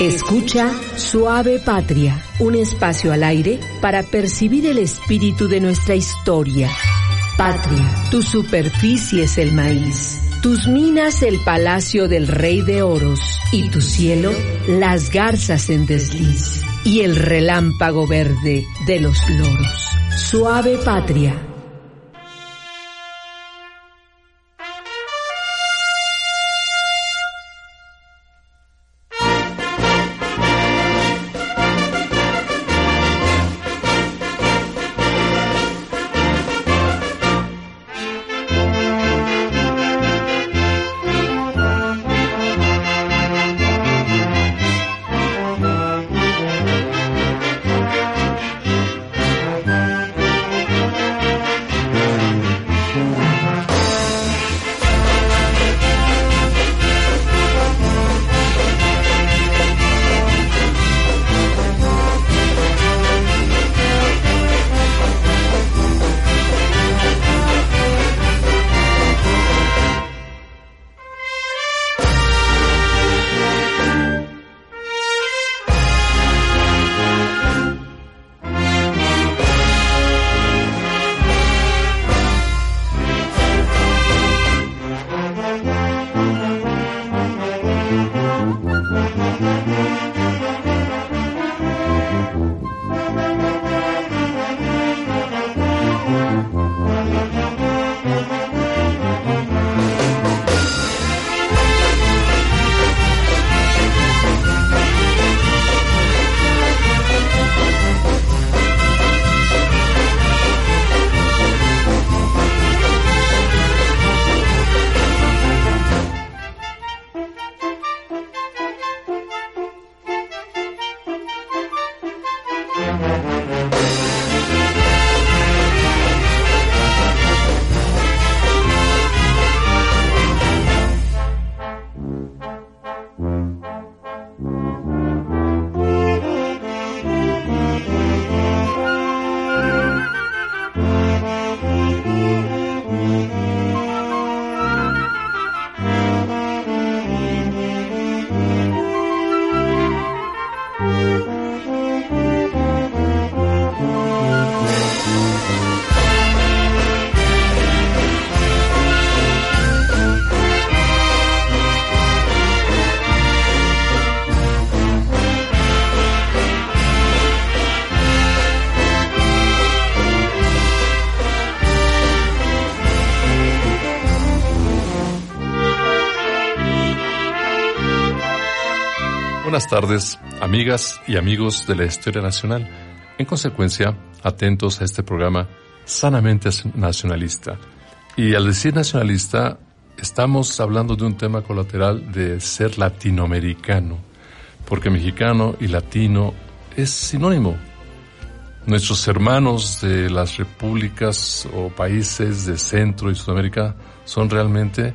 Escucha Suave Patria, un espacio al aire para percibir el espíritu de nuestra historia. Patria, tu superficie es el maíz, tus minas el palacio del rey de oros y tu cielo las garzas en desliz y el relámpago verde de los loros. Suave Patria. Buenas tardes, amigas y amigos de la historia nacional. En consecuencia, atentos a este programa sanamente nacionalista. Y al decir nacionalista, estamos hablando de un tema colateral de ser latinoamericano, porque mexicano y latino es sinónimo. Nuestros hermanos de las repúblicas o países de Centro y Sudamérica son realmente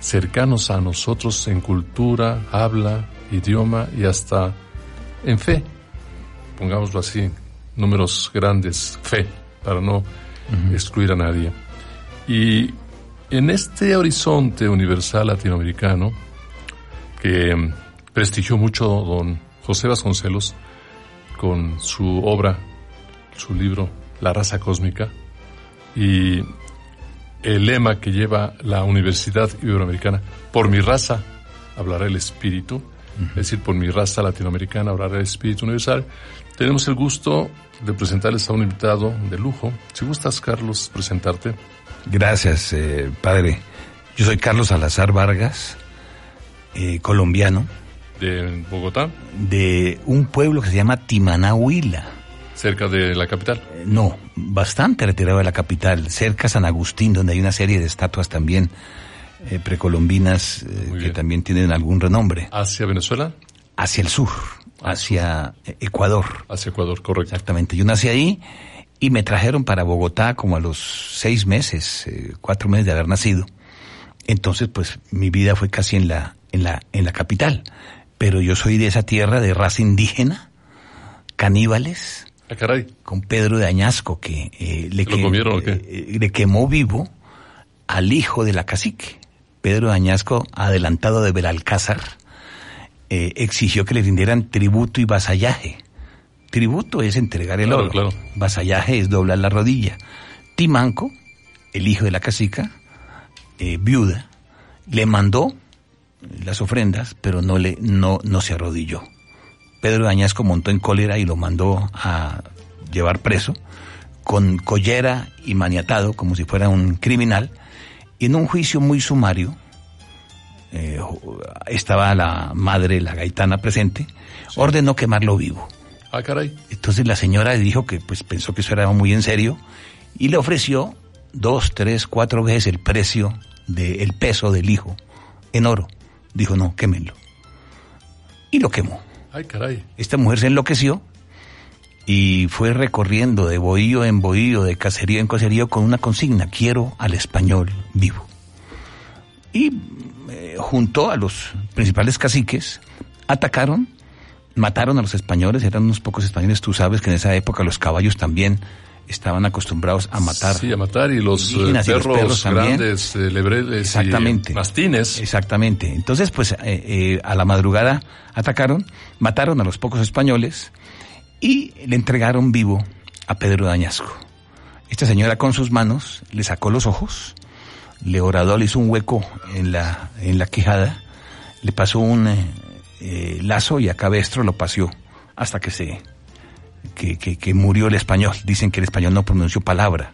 cercanos a nosotros en cultura, habla, idioma y hasta en fe, pongámoslo así, números grandes, fe, para no excluir a nadie. Y en este horizonte universal latinoamericano, que prestigió mucho don José Vasconcelos con su obra, su libro La raza cósmica, y el lema que lleva la Universidad Iberoamericana, por mi raza hablará el espíritu, es decir, por mi raza latinoamericana, hablará el espíritu universal. Tenemos el gusto de presentarles a un invitado de lujo. Si gustas, Carlos, presentarte. Gracias, eh, padre. Yo soy Carlos Salazar Vargas, eh, colombiano. ¿De Bogotá? De un pueblo que se llama Timanahuila. ¿Cerca de la capital? Eh, no, bastante retirado de la capital, cerca de San Agustín, donde hay una serie de estatuas también eh, precolombinas eh, que también tienen algún renombre. ¿Hacia Venezuela? Hacia el sur, hacia Ecuador. Hacia Ecuador, correcto. Exactamente. Yo nací ahí y me trajeron para Bogotá como a los seis meses, eh, cuatro meses de haber nacido. Entonces, pues mi vida fue casi en la, en la, en la capital. Pero yo soy de esa tierra de raza indígena, caníbales. Ah, caray. Con Pedro de Añasco, que le, ¿Lo le quemó vivo al hijo de la cacique. Pedro Añasco, adelantado de Belalcázar, eh, exigió que le rindieran tributo y vasallaje. Tributo es entregar el Claro, oro. claro. Vasallaje es doblar la rodilla. Timanco, el hijo de la cacica, eh, viuda, le mandó las ofrendas, pero no le no no se arrodilló. Pedro Añasco montó en cólera y lo mandó a llevar preso con collera y maniatado como si fuera un criminal. Y en un juicio muy sumario eh, estaba la madre, la gaitana presente, ordenó quemarlo vivo. Ah, caray. Entonces la señora dijo que pues pensó que eso era muy en serio y le ofreció dos, tres, cuatro veces el precio del peso del hijo en oro. Dijo, no, quémenlo. Y lo quemó. Ay, caray. Esta mujer se enloqueció y fue recorriendo de bohío en bohío, de caserío en caserío con una consigna, quiero al español vivo. Y eh, junto a los principales caciques, atacaron, mataron a los españoles, eran unos pocos españoles, tú sabes que en esa época los caballos también estaban acostumbrados a matar. Sí, a matar y los eh, y los perros, también. grandes, eh, lebreles Exactamente. y mastines. Exactamente. Entonces, pues eh, eh, a la madrugada atacaron, mataron a los pocos españoles y le entregaron vivo a Pedro de Añasco. Esta señora con sus manos le sacó los ojos, le horadó, le hizo un hueco en la, en la quijada, le pasó un eh, eh, lazo y a cabestro lo paseó hasta que se que, que, que murió el español. Dicen que el español no pronunció palabra.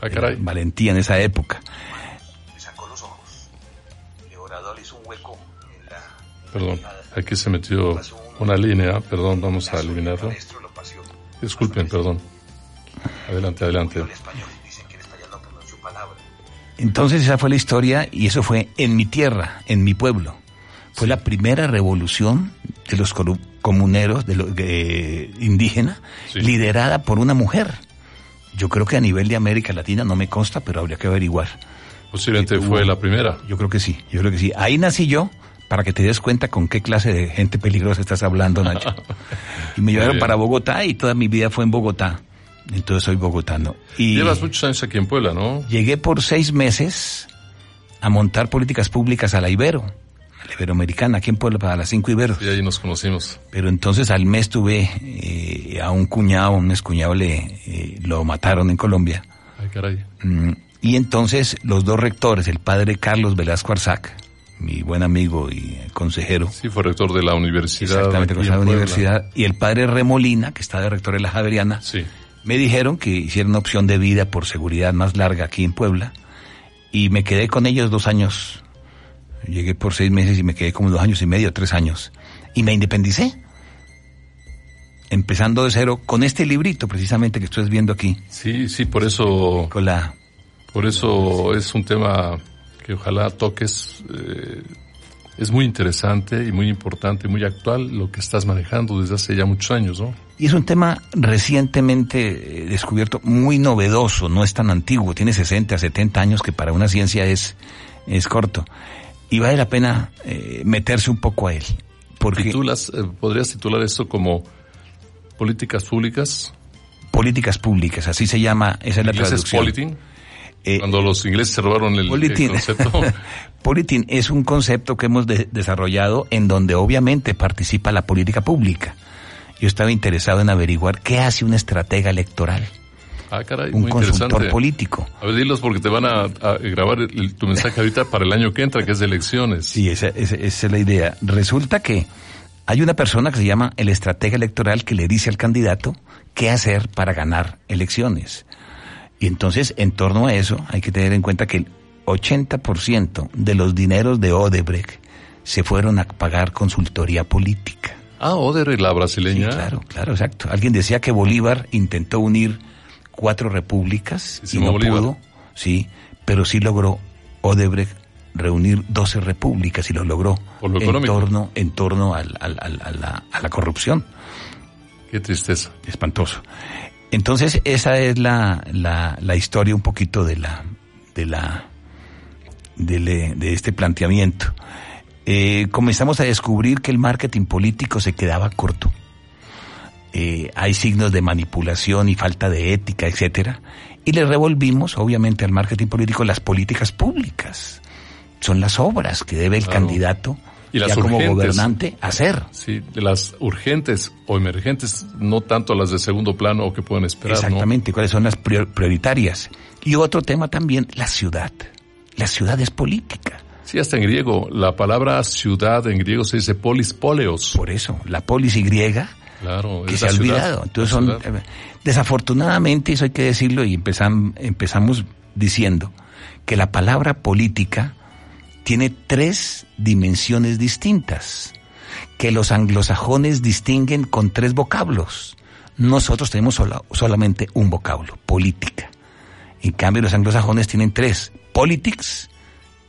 Ah, caray. Valentía en esa época. Le sacó los ojos. Le hizo un hueco en la Perdón, aquí se metió una línea. Perdón, vamos a paseó. Disculpen, perdón. Adelante, adelante. Entonces esa fue la historia y eso fue en mi tierra, en mi pueblo. Fue la primera revolución de los comuneros, de los eh, indígena, Sí. liderada por una mujer. Yo creo que a nivel de América Latina no me consta, pero habría que averiguar. Posiblemente fue la primera. Yo creo que sí, yo creo que sí. Ahí nací yo para que te des cuenta con qué clase de gente peligrosa estás hablando, Nacho. Y me llevaron para Bogotá y toda mi vida fue en Bogotá. Entonces soy bogotano. Y Llevas muchos años aquí en Puebla, ¿no? llegué por seis meses a montar políticas públicas a la Ibero, a la Iberoamericana, aquí en Puebla, para las cinco Iberos. Y ahí nos conocimos. Pero entonces al mes tuve eh, a un cuñado, un excuñado le eh, lo mataron en Colombia. Ay, caray. Mm, Y entonces los dos rectores, el padre Carlos Velasco Arzac, mi buen amigo y consejero, Sí, fue rector de la universidad. exactamente, con en la universidad, y el padre Remolina, que está de rector de la Javeriana, Sí. me dijeron que hiciera una opción de vida por seguridad más larga aquí en Puebla, y me quedé con ellos dos años. Llegué por seis meses y me quedé como dos años y medio, tres años, y me independicé. Empezando de cero con este librito precisamente que estás viendo aquí, Sí, sí, por eso, con la por eso es un tema que ojalá toques. eh, es muy interesante y muy importante y muy actual lo que estás manejando desde hace ya muchos años, ¿no? Y es un tema recientemente eh, descubierto, muy novedoso, no es tan antiguo, tiene 60, 70 años que para una ciencia es, es corto. Y vale la pena eh, meterse un poco a él. Porque Titulas, eh, ¿Podrías titular esto como políticas públicas? políticas públicas, así se llama, esa es la ¿Inglés es traducción. politin? Eh, Cuando los ingleses se robaron el, concepto. Politin es un concepto que hemos de- desarrollado en donde obviamente participa la política pública. Yo estaba interesado en averiguar qué hace un estratega electoral, Ah, caray, un muy consultor político. A ver, dilos porque te van a, a grabar el- tu mensaje ahorita para el año que entra, que es de elecciones. Sí, esa, esa- esa es la idea. Resulta que hay una persona que se llama el estratega electoral que le dice al candidato qué hacer para ganar elecciones. Y entonces, en torno a eso, hay que tener en cuenta que el 80% de los dineros de Odebrecht se fueron a pagar consultoría política. Ah, Oder, la Sí, brasileña. claro, claro, exacto. Alguien decía que Bolívar intentó unir cuatro repúblicas y no Bolívar. pudo, sí, pero sí logró Odebrecht reunir 12 repúblicas y lo logró Por lo en torno, en torno al- al- al- a, la, a la corrupción. Qué tristeza. Espantoso. Entonces, esa es la, la, la historia un poquito de la, de la, de, le- de este planteamiento. Eh, comenzamos a descubrir que el marketing político se quedaba corto. Eh, hay signos de manipulación y falta de ética, etcétera, y le revolvimos, obviamente, al marketing político las políticas públicas. Son las obras que debe el Claro. candidato y las como gobernante hacer. Sí, de las urgentes o emergentes, no tanto las de segundo plano o que pueden esperar. Exactamente, cuáles son las prioritarias. Y otro tema también, la ciudad. La ciudad es política. Sí, hasta en griego. La palabra ciudad en griego se dice polis poleos. Por eso, la polis y griega claro, que se ha olvidado. Entonces son, eh, desafortunadamente, eso hay que decirlo y empezamos, empezamos diciendo que la palabra política tiene tres dimensiones distintas, que los anglosajones distinguen con tres vocablos. Nosotros tenemos solamente un vocablo, política. En cambio, los anglosajones tienen tres, politics,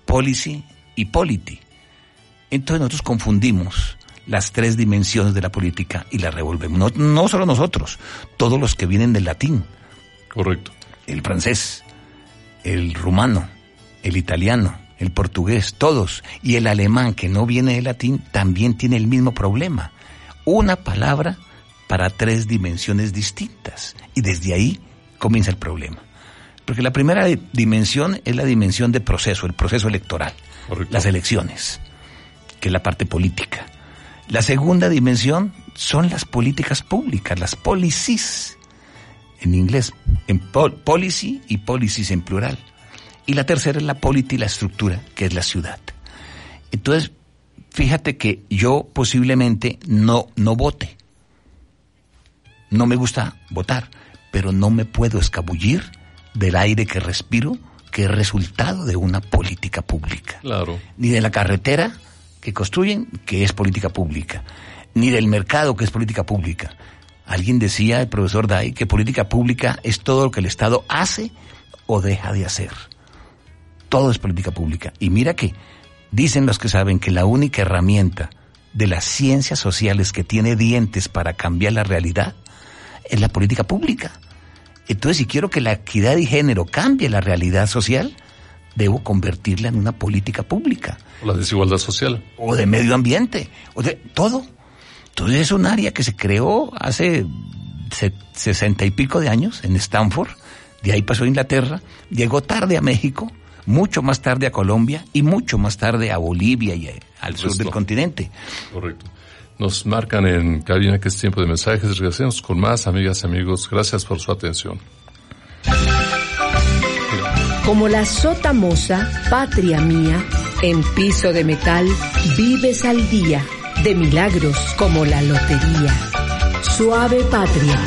policy y polity. Entonces nosotros confundimos las tres dimensiones de la política y las revolvemos. No, no solo nosotros, todos los que vienen del latín. Correcto. El francés, el rumano, el italiano, el portugués, todos. Y el alemán, que no viene del latín, también tiene el mismo problema. Una palabra para tres dimensiones distintas. Y desde ahí comienza el problema. Porque la primera dimensión es la dimensión de proceso, el proceso electoral, las elecciones, que es la parte política. La segunda dimensión son las políticas públicas, las policies, en inglés, en policy y policies en plural. Y la tercera es la política y la estructura, que es la ciudad. Entonces, fíjate que yo posiblemente no, no vote. No me gusta votar, pero no me puedo escabullir del aire que respiro, que es resultado de una política pública. Claro. Ni de la carretera que construyen, que es política pública. Ni del mercado, que es política pública. Alguien decía, el profesor Day, que política pública es todo lo que el Estado hace o deja de hacer. Todo es política pública. Y mira que dicen los que saben que la única herramienta de las ciencias sociales que tiene dientes para cambiar la realidad es la política pública. Entonces, si quiero que la equidad y género cambie la realidad social, debo convertirla en una política pública. O la desigualdad social. O de medio ambiente, o de todo. Entonces es un área que se creó hace sesenta y pico de años en Stanford, de ahí pasó a Inglaterra, llegó tarde a México, mucho más tarde a Colombia y mucho más tarde a Bolivia y al sur del continente. Correcto. Nos marcan en cabina que es tiempo de mensajes. Regresemos con más, amigas y amigos. Gracias por su atención. Como la sota moza, patria mía, en piso de metal, vives al día, de milagros como la lotería. Suave patria.